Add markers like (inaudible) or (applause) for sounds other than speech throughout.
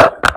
up.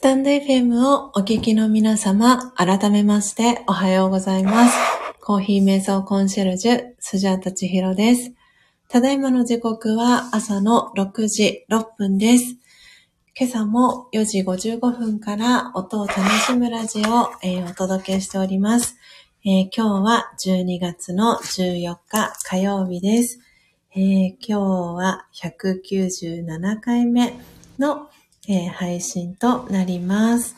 スタンド FM をお聞きの皆様、改めましておはようございます。コーヒー瞑想コンシェルジュ、スジャータチヒロです。ただいまの時刻は朝の6時6分です。今朝も4時55分から音を楽しむラジオを、お届けしております、えー今日は12月の14日火曜日です。えー今日は197回目の、えー配信となります。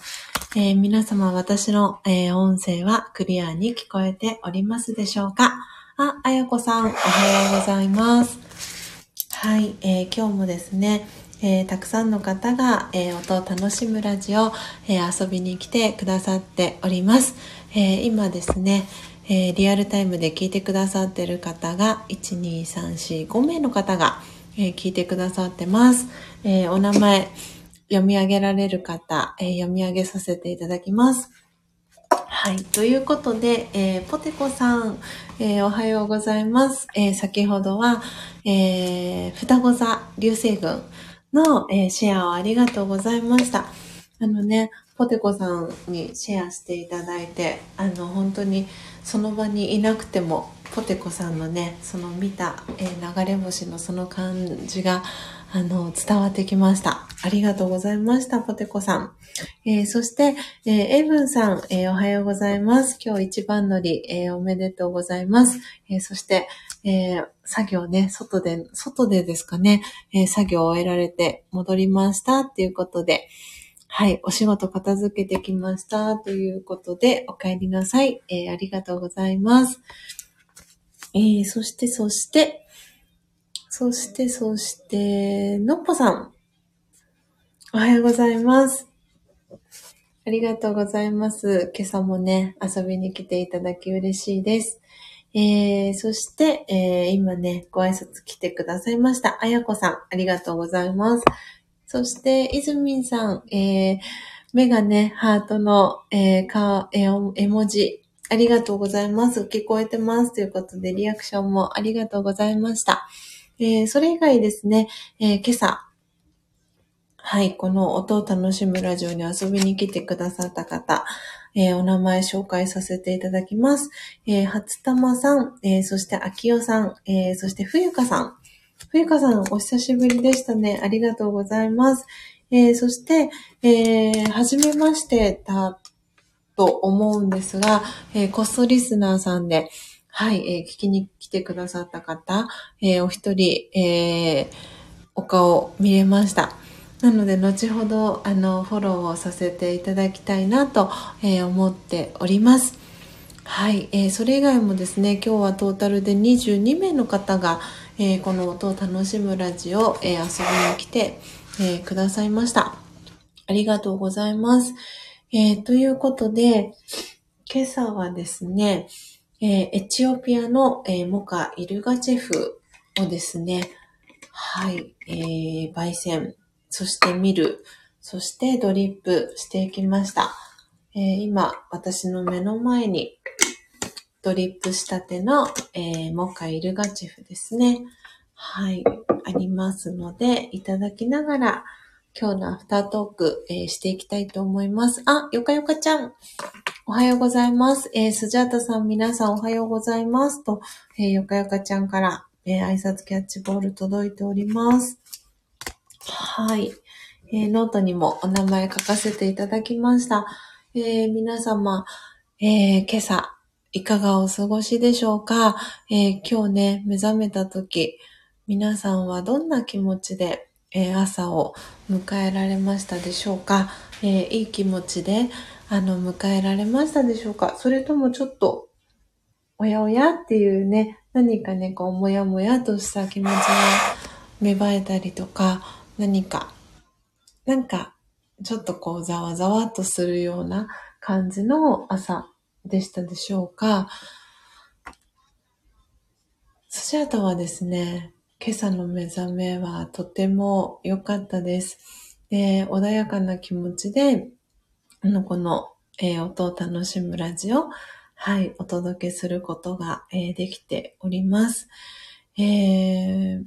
えー皆様、私の、えー音声はクリアに聞こえておりますでしょうか？あ、あやこさん、おはようございます。はい、え今日もですね、えたくさんの方が、え音を楽しむラジオ、え遊びに来てくださっております。え今ですね、えリアルタイムで聞いてくださっている方が、1、2、3、4、5名の方が、え聞いてくださってます。えお名前、読み上げられる方、えー読み上げさせていただきます。はい。ということで、えーポテコさん、えーおはようございます。えー先ほどは、えー双子座流星群の、えーシェアをありがとうございました。あのね、ポテコさんにシェアしていただいて、あの、本当にその場にいなくても、ポテコさんのね、その見た、えー流れ星のその感じが、あの、伝わってきました。ありがとうございました、ポテコさん。えーそして、えーエイブンさん、えーおはようございます。今日一番乗り、えーおめでとうございます。えそして、え作業ね、外で、外でですかね、え作業を終えられて戻りましたっていうことで、はい、お仕事片付けてきましたということで、お帰りなさい。えありがとうございます。えそして、そして、そして、そして、のっぽさん。おはようございます。ありがとうございます。今朝もね、遊びに来ていただき嬉しいです。えー、そして、えー、今ね、ご挨拶来てくださいました。あやこさん、ありがとうございます。そして、いずみんさん、えー、目がね、ハートの、えー、か、えー絵文字、ありがとうございます。聞こえてます。ということで、リアクションもありがとうございました。え、それ以外ですね、えー今朝、はい、この音を楽しむラジオに遊びに来てくださった方、えーお名前紹介させていただきます。えー、初玉さん、えーそして秋代さん、えーそして冬香さん。冬香さん、お久しぶりでしたね。ありがとうございます。えーそして、えー、はじめましてだと思うんですが、えーコストリスナーさんで、はい、えー聞きに来てくださった方、えーお一人、えーお顔見れました。なので、後ほど、あの、フォローをさせていただきたいなと、えー思っております。はい、えーそれ以外もですね、今日はトータルで22名の方が、えーこの音を楽しむラジオ、えー遊びに来て、えーくださいました。ありがとうございます。えーということで、今朝はですね、えーエチオピアの、えーモカ・イルガチェフをですね、はい、えー焙煎、そして見る、そしてドリップしていきました。えー今、私の目の前にドリップしたての、えーモカ・イルガチェフですね。はい、ありますので、いただきながら、今日のアフタートーク、えーしていきたいと思います。あ、よかよかちゃん。おはようございます。えースジャータさん、皆さんおはようございます。と、えーよかよかちゃんから、えー挨拶キャッチボール届いております。はい。えーノートにもお名前書かせていただきました。えー皆様、えー今朝、いかがお過ごしでしょうか、え今日ね、目覚めた時、皆さんはどんな気持ちで、え朝を迎えられましたでしょうか、えいい気持ちで、あの、迎えられましたでしょうか？それともちょっと、おやおやっていうね、何かね、こう、もやもやとした気持ちが芽生えたりとか、何か、なんか、ちょっとこう、ざわざわっとするような感じの朝でしたでしょうか？スジャータはですね、今朝の目覚めはとても良かったです。で、穏やかな気持ちで、の、この、えー音を楽しむラジオ、はい、お届けすることが、えーできております。えー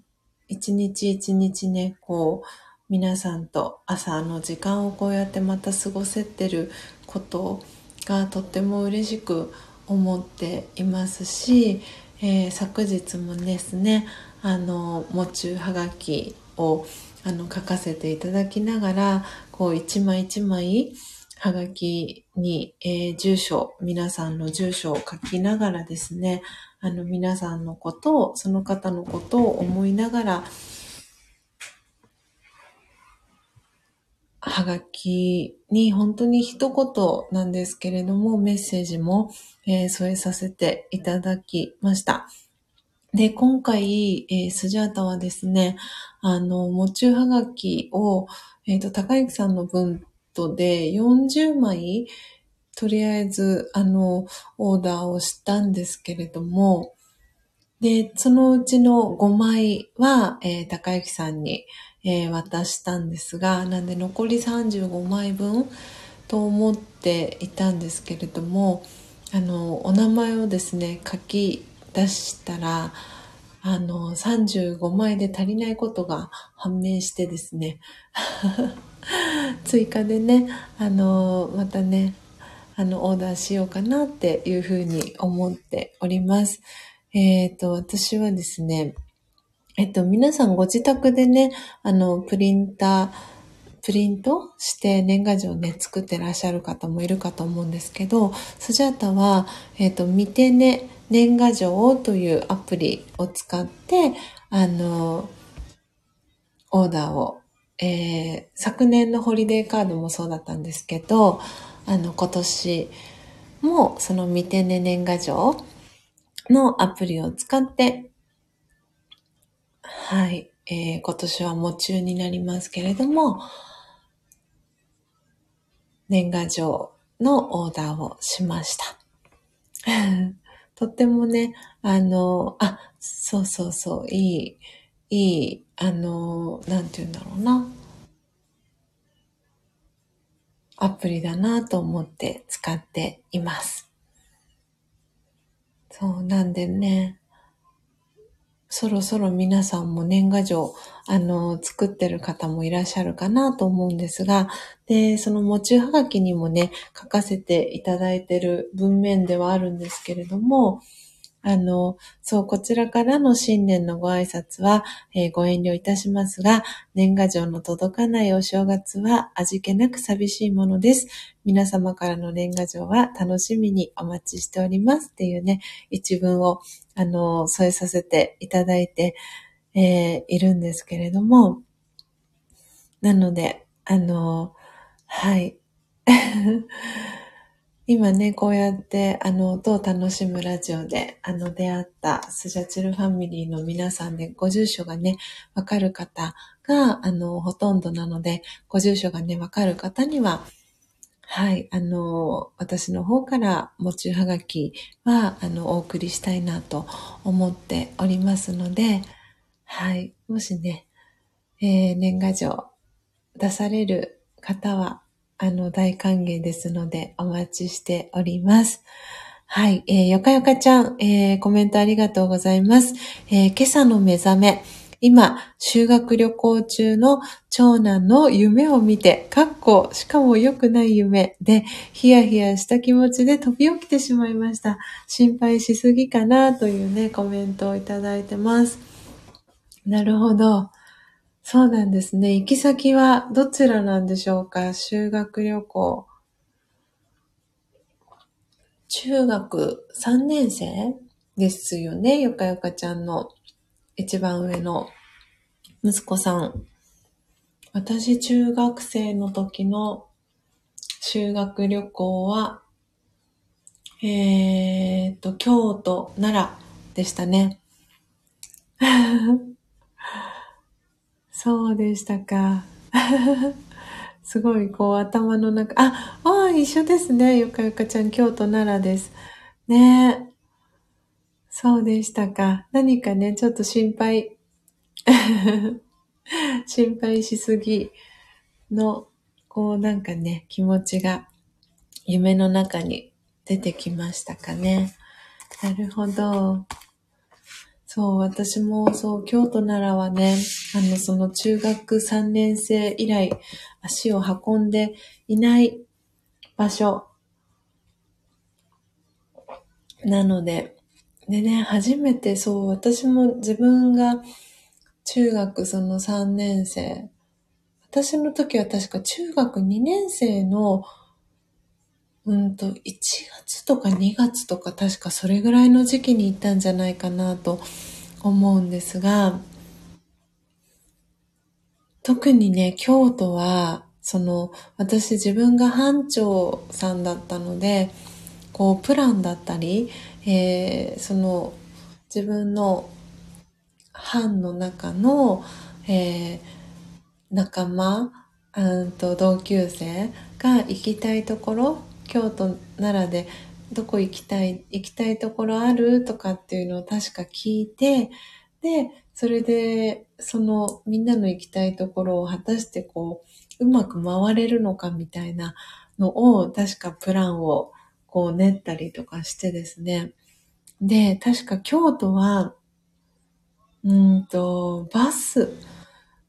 一日一日ね、こう、皆さんと朝の時間をこうやってまた過ごせてることがとっても嬉しく思っていますし、えー、昨日もですねあの喪中はがきをあの書かせていただきながらこう一枚一枚はがきに、えー、住所皆さんの住所を書きながらですねあの皆さんのことをその方のことを思いながらはがきに本当に一言なんですけれども、メッセージも、えー、添えさせていただきました。で、今回、えー、スジャータはですね、あの、もちゅうはがきを、えっ、ー、と、高之さんの分とで40枚、とりあえず、あの、オーダーをしたんですけれども、で、そのうちの5枚は、えー、高之さんに、えー、渡したんですが、なんで残り35枚分と思っていたんですけれども、あの、お名前をですね、書き出したら、あの、35枚で足りないことが判明してですね、(laughs) 追加でね、あの、またね、あの、オーダーしようかなっていうふうに思っております。えっ、ー、と、私はですね、えっと、皆さんご自宅でね、あの、プリンター、プリントして年賀状ね、作ってらっしゃる方もいるかと思うんですけど、スジャータは、えっと、見てね、年賀状というアプリを使って、あの、オーダーを、えー、昨年のホリデーカードもそうだったんですけど、あの、今年もその見てね年賀状のアプリを使ってはい。えー、今年は夢中になりますけれども、年賀状のオーダーをしました。(laughs) とってもね、あの、あ、そうそうそう、いい、いい、あの、なんて言うんだろうな。アプリだなと思って使っています。そう、なんでね、そろそろ皆さんも年賀状、あの、作ってる方もいらっしゃるかなと思うんですが、で、その持ちはがきにもね、書かせていただいてる文面ではあるんですけれども、あの、そう、こちらからの新年のご挨拶は、えー、ご遠慮いたしますが、年賀状の届かないお正月は味気なく寂しいものです。皆様からの年賀状は楽しみにお待ちしておりますっていうね、一文を、あの、添えさせていただいて、えー、いるんですけれども、なので、あの、はい。(laughs) 今ね、こうやって、あの、音を楽しむラジオで、あの、出会ったスジャチルファミリーの皆さんで、ご住所がね、わかる方が、あの、ほとんどなので、ご住所がね、わかる方には、はい、あの、私の方から、持ちはがきは、あの、お送りしたいなと思っておりますので、はい、もしね、えー、年賀状出される方は、あの、大歓迎ですので、お待ちしております。はい。えー、よかよかちゃん、えー、コメントありがとうございます。えー、今朝の目覚め。今、修学旅行中の長男の夢を見て、かっこ、しかも良くない夢で、ヒヤヒヤした気持ちで飛び起きてしまいました。心配しすぎかなというね、コメントをいただいてます。なるほど。そうなんですね。行き先はどちらなんでしょうか？修学旅行。中学3年生ですよね？よかよかちゃんの一番上の息子さん。私中学生の時の修学旅行は、えー、っと、京都、奈良でしたね。(laughs) そうでしたか。(laughs) すごい、こう、頭の中、あ、ああ一緒ですね。ゆかゆかちゃん、京都奈良です。ねえそうでしたか。何かね、ちょっと心配、(laughs) 心配しすぎの、こう、なんかね、気持ちが夢の中に出てきましたかね。なるほど。そう、私もそう、京都奈良はね、あの、その中学3年生以来、足を運んでいない場所。なので、でね、初めてそう、私も自分が中学その3年生、私の時は確か中学2年生の、うんと、1月とか2月とか確かそれぐらいの時期に行ったんじゃないかなと思うんですが、特にね、京都は、その、私自分が班長さんだったので、こう、プランだったり、えー、その、自分の班の中の、えー、仲間、うんと同級生が行きたいところ、京都、奈良でどこ行きたい、行きたいところあるとかっていうのを確か聞いて、で、それで、そのみんなの行きたいところを果たしてこう、うまく回れるのかみたいなのを、確かプランをこう練ったりとかしてですね。で、確か京都は、うんと、バス、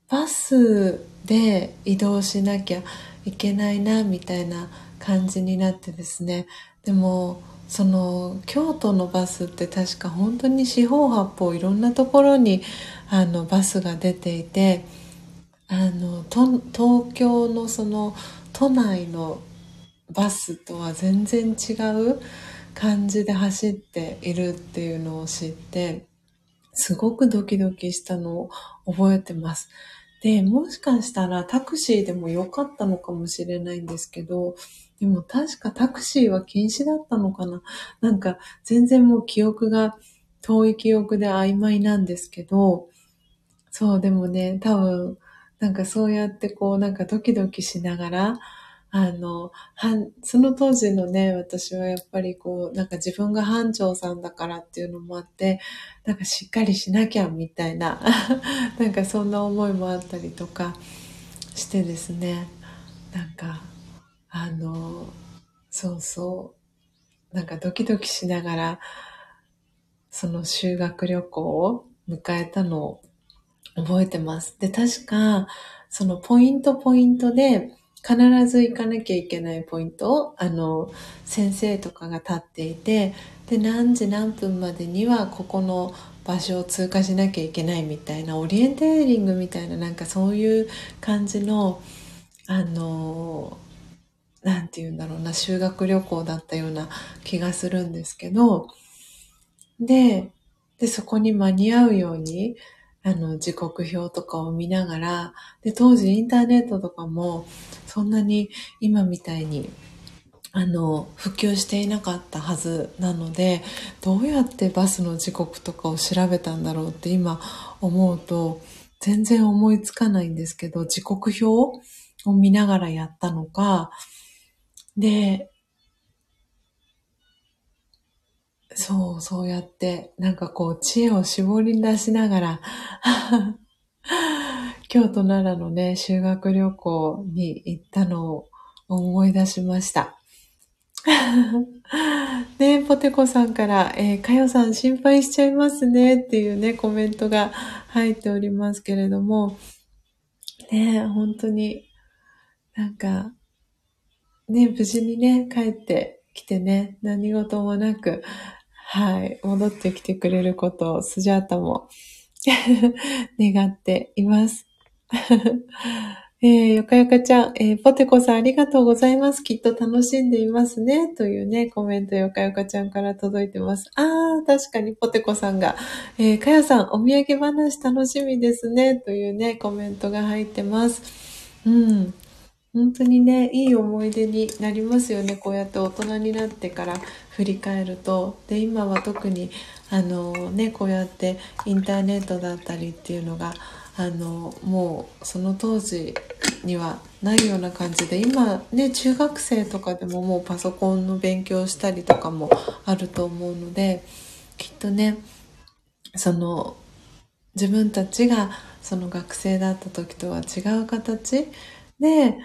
バスで移動しなきゃいけないな、みたいな感じになってですね。でも、その、京都のバスって確か本当に四方八方いろんなところに、あの、バスが出ていて、あの、東京のその、都内のバスとは全然違う感じで走っているっていうのを知って、すごくドキドキしたのを覚えてます。で、もしかしたらタクシーでも良かったのかもしれないんですけど、でも確かタクシーは禁止だったのかな。なんか全然もう記憶が遠い記憶で曖昧なんですけど、そう、でもね、多分、なんかそうやってこう、なんかドキドキしながら、あの、はその当時のね、私はやっぱりこう、なんか自分が班長さんだからっていうのもあって、なんかしっかりしなきゃみたいな、(laughs) なんかそんな思いもあったりとかしてですね、なんか、あの、そうそう、なんかドキドキしながら、その修学旅行を迎えたのを覚えてます。で、確か、そのポイントポイントで、必ず行かなきゃいけないポイントを、あの、先生とかが立っていて、で、何時何分までにはここの場所を通過しなきゃいけないみたいな、オリエンテーリングみたいな、なんかそういう感じの、あの、なんて言うんだろうな、修学旅行だったような気がするんですけど、で、で、そこに間に合うように、あの、時刻表とかを見ながら、で、当時インターネットとかも、そんなに今みたいに、あの、普及していなかったはずなので、どうやってバスの時刻とかを調べたんだろうって今思うと、全然思いつかないんですけど、時刻表を見ながらやったのか、で、そう、そうやって、なんかこう、知恵を絞り出しながら (laughs) 京都奈良のね、修学旅行に行ったのを思い出しました。(laughs) ねポテコさんから、えー、かよさん心配しちゃいますねっていうね、コメントが入っておりますけれども、ね本当に、なんか、ね、無事にね、帰ってきてね、何事もなく、はい、戻ってきてくれることをスジャータも (laughs) 願っています。(laughs) えー、よかよかちゃん、えー、ポテコさんありがとうございます。きっと楽しんでいますね。というね、コメントよかよかちゃんから届いてます。あー、確かにポテコさんが、えー、かやさん、お土産話楽しみですね。というね、コメントが入ってます。うん。本当にね、いい思い出になりますよね。こうやって大人になってから振り返ると。で、今は特に、あのね、こうやってインターネットだったりっていうのが、あの、もうその当時にはないような感じで、今ね、中学生とかでももうパソコンの勉強したりとかもあると思うので、きっとね、その、自分たちがその学生だった時とは違う形で、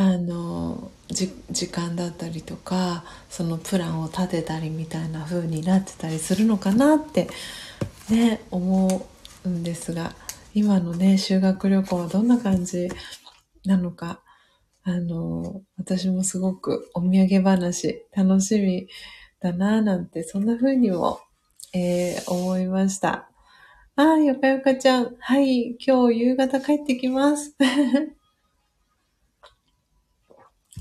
あの時間だったりとかそのプランを立てたりみたいな風になってたりするのかなってね、思うんですが、今のね、修学旅行はどんな感じなのか、あの、私もすごくお土産話楽しみだなぁなんて、そんな風にも、えー、思いました。あー、よかよかちゃん。はい、今日夕方帰ってきます。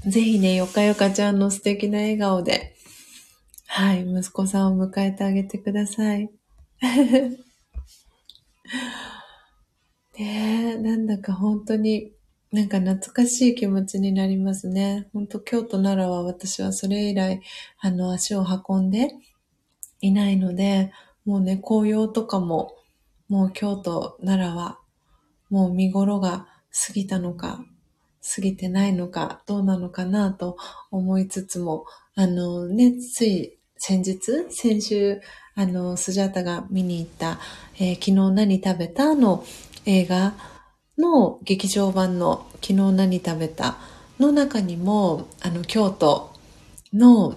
ぜひね、よかよかちゃんの素敵な笑顔で、はい、息子さんを迎えてあげてください。(laughs) ねえ、なんだか本当になんか懐かしい気持ちになりますね。本当京都、奈良は私はそれ以来、あの、足を運んでいないので、もうね、紅葉とかも、もう京都、奈良は、もう見頃が過ぎたのか、過ぎてないのか、どうなのかなと思いつつも、あのね、つい先日、先週、あの、スジャータが見に行った、えー、昨日何食べたの映画の劇場版の昨日何食べたの中にも、あの、京都の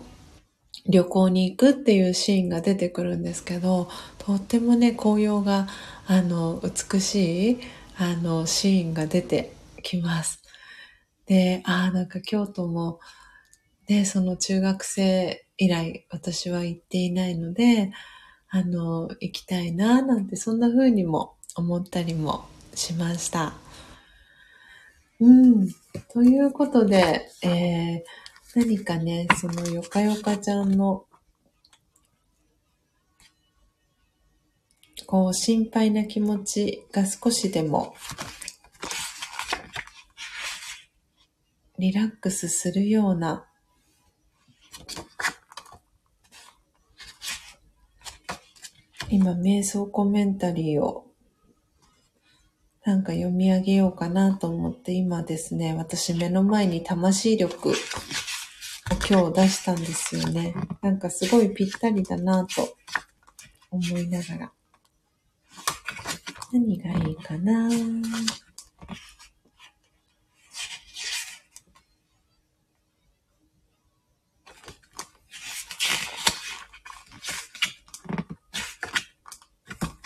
旅行に行くっていうシーンが出てくるんですけど、とってもね、紅葉が、あの、美しい、あの、シーンが出てきます。で、ああ、なんか京都も、ね、その中学生以来私は行っていないので、あの、行きたいな、なんてそんな風にも思ったりもしました。うん。ということで、えー、何かね、そのよかよかちゃんの、こう、心配な気持ちが少しでも、リラックスするような、今、瞑想コメンタリーをなんか読み上げようかなと思って今ですね、私目の前に魂力を今日出したんですよね。なんかすごいぴったりだなと思いながら。何がいいかな？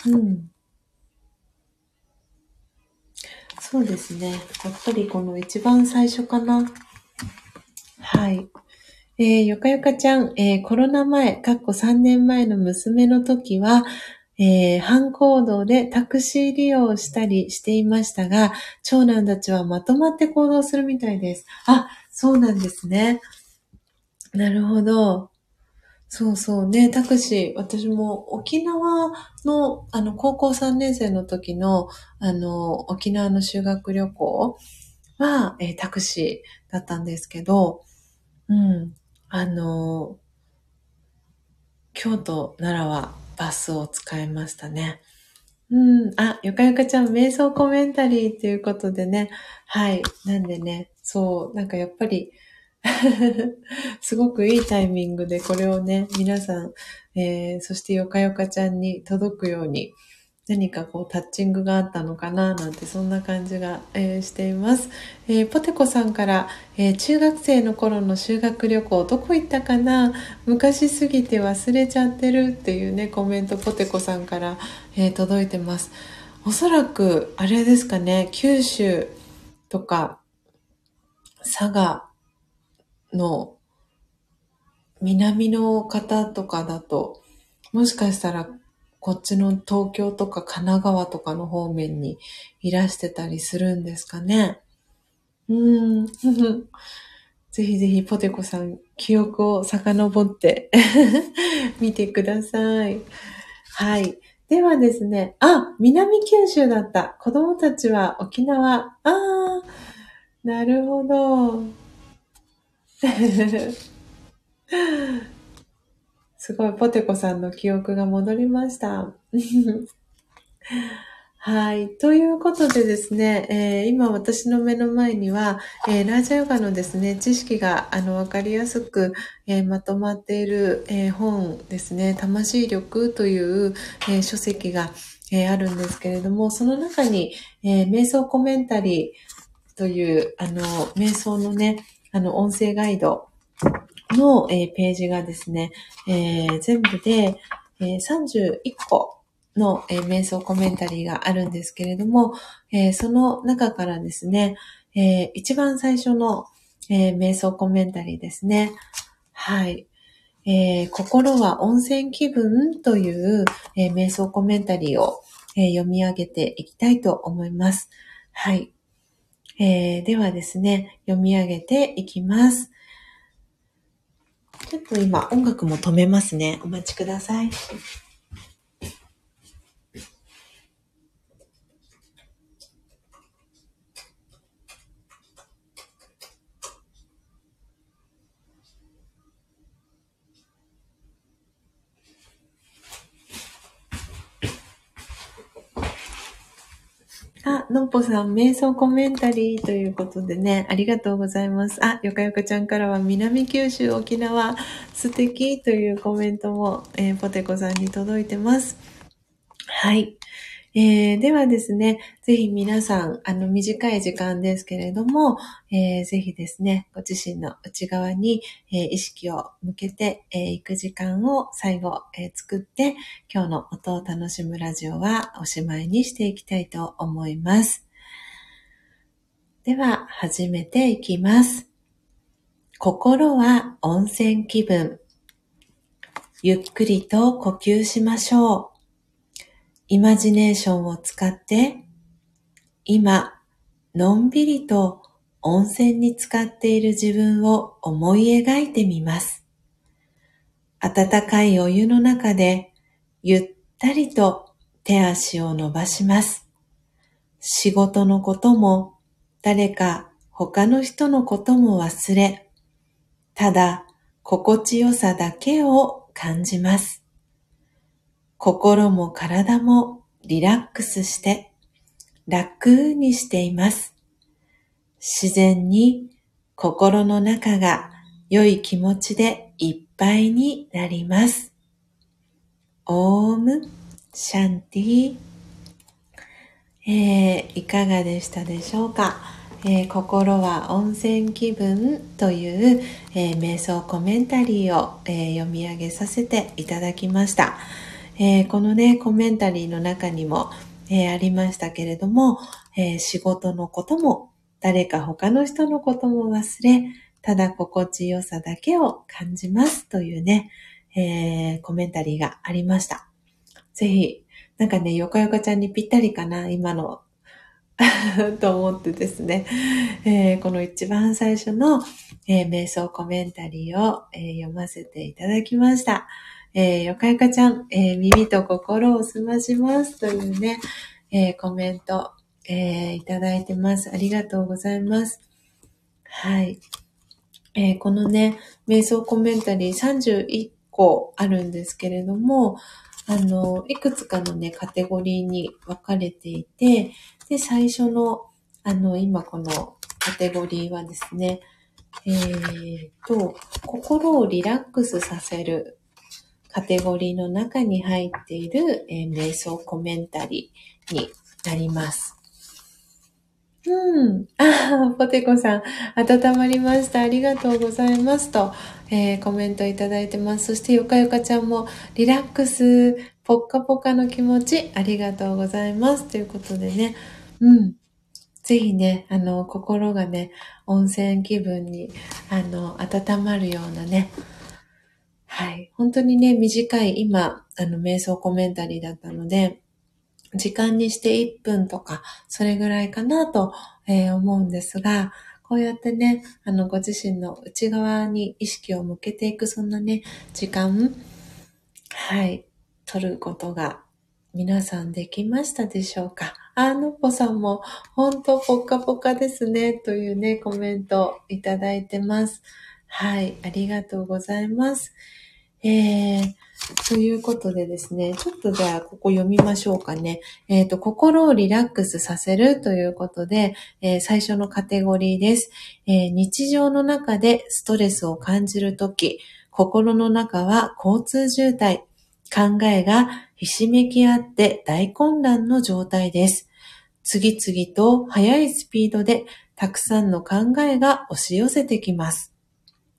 うん。そうですね。やっぱりこの一番最初かな。はい。えー、よかよかちゃん、えー、コロナ前、かっこ3年前の娘の時は、えー、反行動でタクシー利用したりしていましたが、長男たちはまとまって行動するみたいです。あ、そうなんですね。なるほど。そうそう。ね、タクシー、私も沖縄の、あの、高校3年生の時の、あの、沖縄の修学旅行は、えー、タクシーだったんですけど、うん、あの、京都、奈良はバスを使いましたね。うん、あ、よかよかちゃん、瞑想コメンタリーっていうことでね、はい、なんでね、そう、なんかやっぱり、(laughs) すごくいいタイミングでこれをね、皆さん、えー、そしてよかよかちゃんに届くように、何かこうタッチングがあったのかななんてそんな感じが、えー、しています、えー、ポテコさんから、えー、中学生の頃の修学旅行どこ行ったかな？昔すぎて忘れちゃってるっていうねコメントポテコさんから、え届いてます。おそらくあれですかね九州とか佐賀の南の方とかだと、もしかしたらこっちの東京とか神奈川とかの方面にいらしてたりするんですかね。うーん。(laughs) ぜひぜひポテコさん、記憶を遡って (laughs) 見てください。はい。ではですね、あ、南九州だった。子供たちは沖縄。ああ、なるほど。(laughs) すごい、ポテコさんの記憶が戻りました。(laughs) はい。ということでですね、えー、今私の目の前には、えー、ラージャヨガのですね、知識があのわかりやすく、えー、まとまっている、え本ですね、魂力という、え書籍が、えあるんですけれども、その中に、え瞑想コメンタリーという、あの、瞑想のね、あの、音声ガイドの、えー、ページがですね、えー、全部で、えー、31個の、えー、瞑想コメンタリーがあるんですけれども、えー、その中からですね、えー、一番最初の、えー、瞑想コメンタリーですね。はい。えー、心は温泉気分という、えー、瞑想コメンタリーを、えー、読み上げていきたいと思います。はい。えー、ではですね、読み上げていきます。ちょっと今音楽も止めますね。お待ちください。あ、のっぽさん、瞑想コメンタリーということでね、ありがとうございます。あ、よかよかちゃんからは、南九州、沖縄、素敵というコメントも、えー、ポテコさんに届いてます。はい。えー、ではですね、ぜひ皆さん、あの、短い時間ですけれども、えー、ぜひですね、ご自身の内側に、えー、意識を向けてい、えー、く時間を最後、えー、作って、今日の音を楽しむラジオはおしまいにしていきたいと思います。では、始めていきます。心は温泉気分。ゆっくりと呼吸しましょう。イマジネーションを使って、今、のんびりと温泉に浸かっている自分を思い描いてみます。温かいお湯の中で、ゆったりと手足を伸ばします。仕事のことも、誰か他の人のことも忘れ、ただ心地よさだけを感じます。心も体もリラックスして楽にしています。自然に心の中が良い気持ちでいっぱいになります。オームシャンティえー、いかがでしたでしょうか、えー、心は温泉気分という、えー、瞑想コメンタリーを、え読み上げさせていただきました。えー、このね、コメンタリーの中にも、えー、ありましたけれども、えー、仕事のことも、誰か他の人のことも忘れ、ただ心地よさだけを感じますというね、えコメンタリーがありました。ぜひ、なんかね、よかよかちゃんにぴったりかな、今の (laughs) と思ってですね、えー、この一番最初の、えー、瞑想コメンタリーを、えー、読ませていただきました。えー、よかよかちゃん、えー、耳と心を澄ましますというね、えー、コメント、え、いただいてます。ありがとうございます。はい。え、このね、瞑想コメンタリー31個あるんですけれども、あの、いくつかのね、カテゴリーに分かれていて、で、最初の、あの、今このカテゴリーはですね、えー、と、心をリラックスさせるカテゴリーの中に入っている、えー、瞑想コメンタリーになります。うん。あ、ポテコさん、温まりました。ありがとうございますと、えー、コメントいただいてます。そして、よかよかちゃんも、リラックス、ポッカポカの気持ち、ありがとうございます。ということでね、うん。ぜひね、あの、心がね、温泉気分に、あの、温まるようなね、はい。本当にね、短い今、あの、瞑想コメンタリーだったので、時間にして1分とか、それぐらいかなと、えー、思うんですが、こうやってね、あの、ご自身の内側に意識を向けていく、そんなね、時間、はい、取ることが皆さんできましたでしょうか？あのぽさんも、本当ポカポカですね、というね、コメントいただいてます。はい、ありがとうございます。えー、ということでですね、ちょっとじゃあここ読みましょうかね。えっ、ー、と、心をリラックスさせるということで、えー、最初のカテゴリーです、えー、日常の中でストレスを感じるとき、心の中は交通渋滞、考えがひしめき合って大混乱の状態です。次々と速いスピードでたくさんの考えが押し寄せてきます。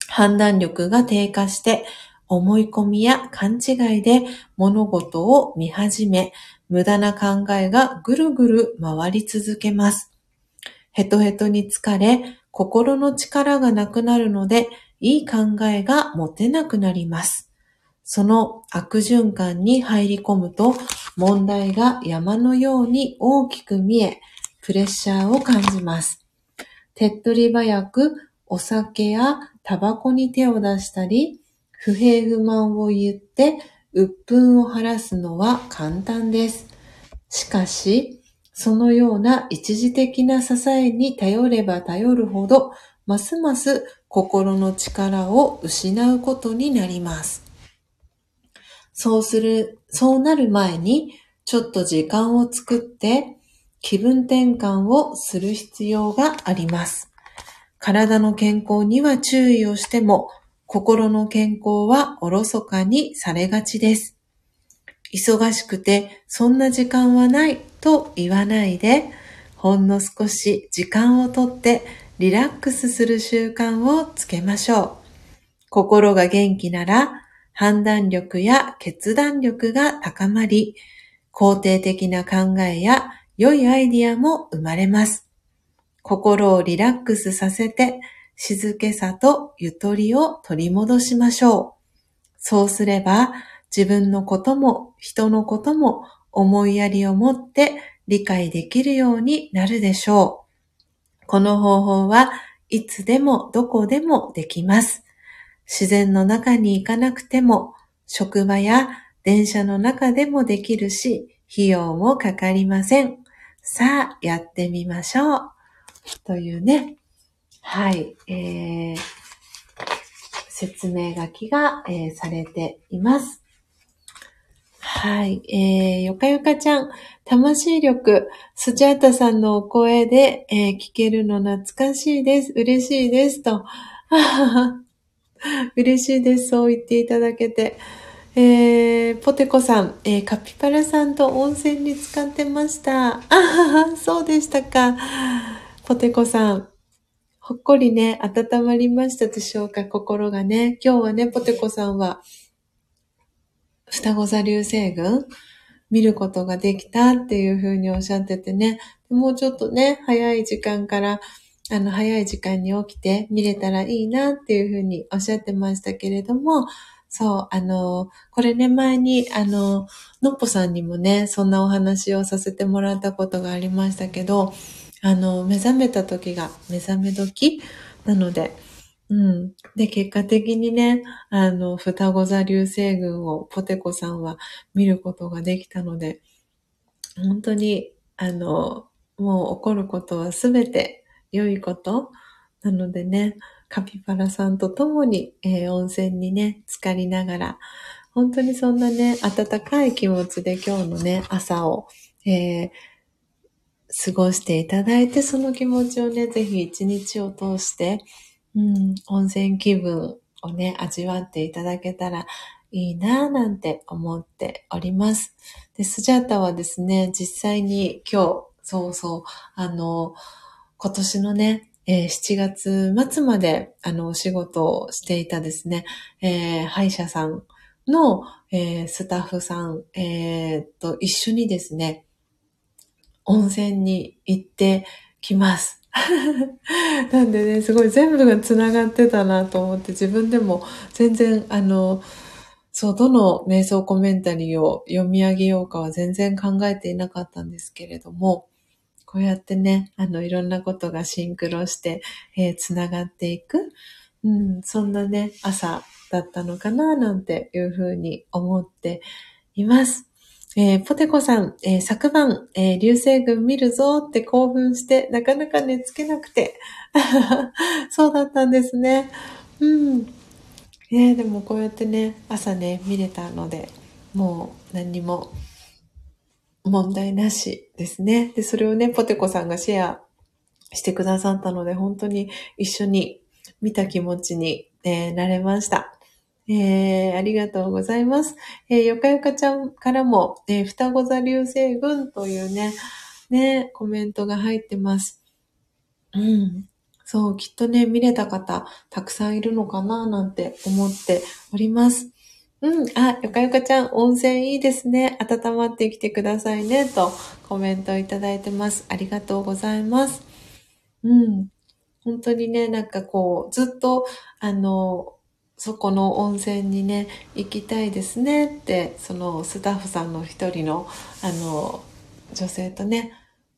判断力が低下して思い込みや勘違いで物事を見始め、無駄な考えがぐるぐる回り続けます。ヘトヘトに疲れ、心の力がなくなるので、いい考えが持てなくなります。その悪循環に入り込むと、問題が山のように大きく見え、プレッシャーを感じます。手っ取り早くお酒やタバコに手を出したり、不平不満を言って鬱憤を晴らすのは簡単です。しかし、そのような一時的な支えに頼れば頼るほど、ますます心の力を失うことになります。そうする、そうなる前に、ちょっと時間を作って気分転換をする必要があります。体の健康には注意をしても、心の健康はおろそかにされがちです。忙しくて、そんな時間はないと言わないで、ほんの少し時間をとってリラックスする習慣をつけましょう。心が元気なら判断力や決断力が高まり、肯定的な考えや良いアイディアも生まれます。心をリラックスさせて、静けさとゆとりを取り戻しましょう。そうすれば、自分のことも人のことも思いやりを持って理解できるようになるでしょう。この方法はいつでもどこでもできます。自然の中に行かなくても、職場や電車の中でもできるし、費用もかかりません。さあ、やってみましょう。というね、はい、えー、説明書きが、えー、されています。はい。えー、よかよかちゃん、魂力、スジャータさんのお声で、えー、聞けるの懐かしいです。嬉しいです。と。(laughs) 嬉しいです。そう言っていただけて。えー、ポテコさん、えー、カピバラさんと温泉に使ってました。あはは、そうでしたか。ポテコさん、ほっこりね、温まりましたでしょうか、心がね。今日はね、ポテコさんは、双子座流星群？見ることができたっていうふうにおっしゃっててね、もうちょっとね、早い時間から、あの、早い時間に起きて見れたらいいなっていうふうにおっしゃってましたけれども、そう、あの、これね、前に、あの、のっぽさんにもね、そんなお話をさせてもらったことがありましたけど、あの、目覚めた時が目覚め時？なので、うん。で、結果的にね、あの、双子座流星群をポテコさんは見ることができたので、本当に、あの、もう起こることはすべて良いことなのでね、カピバラさんと共に、えー、温泉にね、浸かりながら、本当にそんなね、温かい気持ちで今日のね、朝を、えー、過ごしていただいて、その気持ちをね、ぜひ一日を通して、うん、温泉気分をね、味わっていただけたらいいなぁなんて思っております。で、スジャータはですね、実際に今日、そうそう、あの、今年のね、えー、7月末まで、あの、お仕事をしていたですね、えー、歯医者さんの、えー、スタッフさん、えー、と、一緒にですね、温泉に行ってきます。(laughs) なんでね、すごい全部が繋がってたなと思って自分でも全然あの、そう、どの瞑想コメンタリーを読み上げようかは全然考えていなかったんですけれども、こうやってね、あの、いろんなことがシンクロして、えー、繋がっていく、うん、そんなね、朝だったのかな、なんていうふうに思っています。えー、ポテコさん、えー、昨晩、えー、流星群見るぞって興奮して、なかなか寝つけなくて。(laughs) そうだったんですね。うん。えでもこうやってね、朝ね、見れたので、もう何にも問題なしですね。で、それをね、ポテコさんがシェアしてくださったので、本当に一緒に見た気持ちに、えなれました。えー、ありがとうございます。えー、よかよかちゃんからも、えー、双子座流星群というね、ね、コメントが入ってます。うん。そう、きっとね、見れた方、たくさんいるのかな、なんて思っております。うん。あ、よかよかちゃん、温泉いいですね。温まってきてくださいね。とコメントいただいてます。ありがとうございます。うん。本当にね、なんかこう、ずっと、あの、そこの温泉にね、行きたいですねって、そのスタッフさんの一人の、あの、女性とね、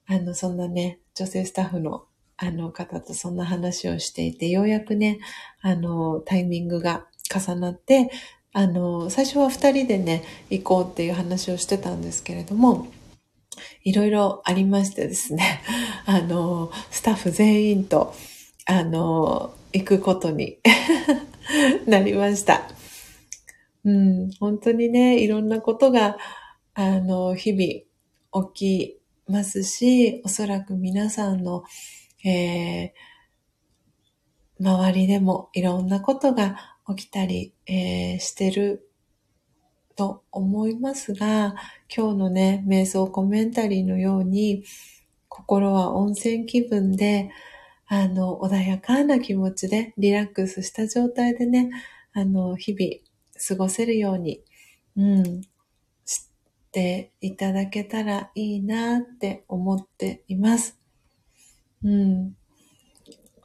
あの、そんなね、女性スタッフのあの方とそんな話をしていて、ようやくね、あの、タイミングが重なって、あの、最初は二人でね、行こうっていう話をしてたんですけれども、いろいろありましてですね、(laughs) あの、スタッフ全員と、あの、行くことに。(laughs) (laughs) なりました。うん、本当にね、いろんなことが、あの、日々起きますし、おそらく皆さんのえー、周りでもいろんなことが起きたり、えー、してると思いますが、今日のね、瞑想コメンタリーのように、心は温泉気分で、あの、穏やかな気持ちで、リラックスした状態でね、あの、日々過ごせるように、うん、していただけたらいいなって思っています。うん。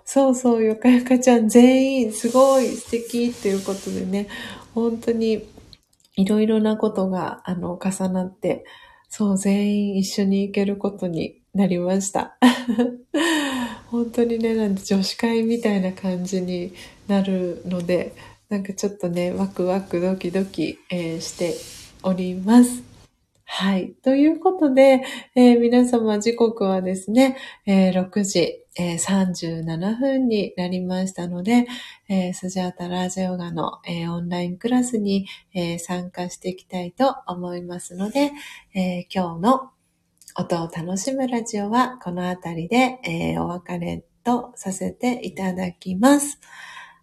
そうそう、よかよかちゃん全員すごい素敵っていうことでね、本当にいろいろなことが、あの、重なって、そう、全員一緒に行けることになりました。本当にね、なんで女子会みたいな感じになるので、なんかちょっとね、ワクワクドキドキ、えー、しております。はい。ということで、えー、皆様時刻はですね、えー、6時、えー、37分になりましたので、えー、スジャータラージヨガの、えー、オンラインクラスに、えー、参加していきたいと思いますので、えー、今日の音を楽しむラジオはこのあたりで、えー、お別れとさせていただきます。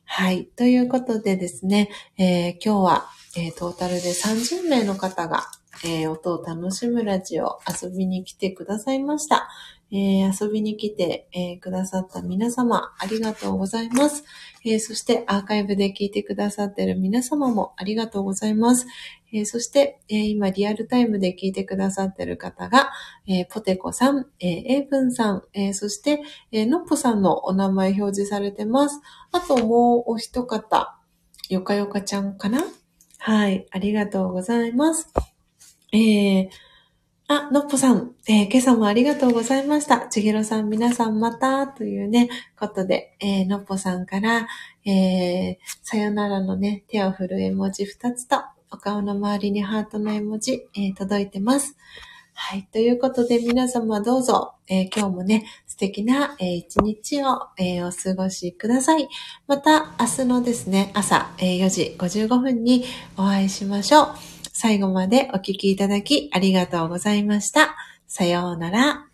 はい。ということでですね、えー、今日は、えー、トータルで30名の方がえー、音を楽しむラジオ遊びに来てくださいました。えー、遊びに来て、えー、くださった皆様、ありがとうございます。えそしてアーカイブで聞いてくださっている皆様もありがとうございます。えそして、え今リアルタイムで聞いてくださってる方が、えポテコさん、えエイブンさん、えそして、えのっぽさんのお名前表示されてます。あともうお一方、よかよかちゃんかな？はい、ありがとうございます。えー、あ、のっぽさん、えー、今朝もありがとうございました。ちぎろさん、皆さんまた、というね、ことで、えー、のっぽさんから、えー、さよならのね、手を振る絵文字2つと、お顔の周りにハートの絵文字、えー、届いてます。はい。ということで、皆様どうぞ、えー、今日もね、素敵な、えー、一日を、えー、お過ごしください。また、明日のですね、朝、え4時55分にお会いしましょう。最後までお聞きいただきありがとうございました。さようなら。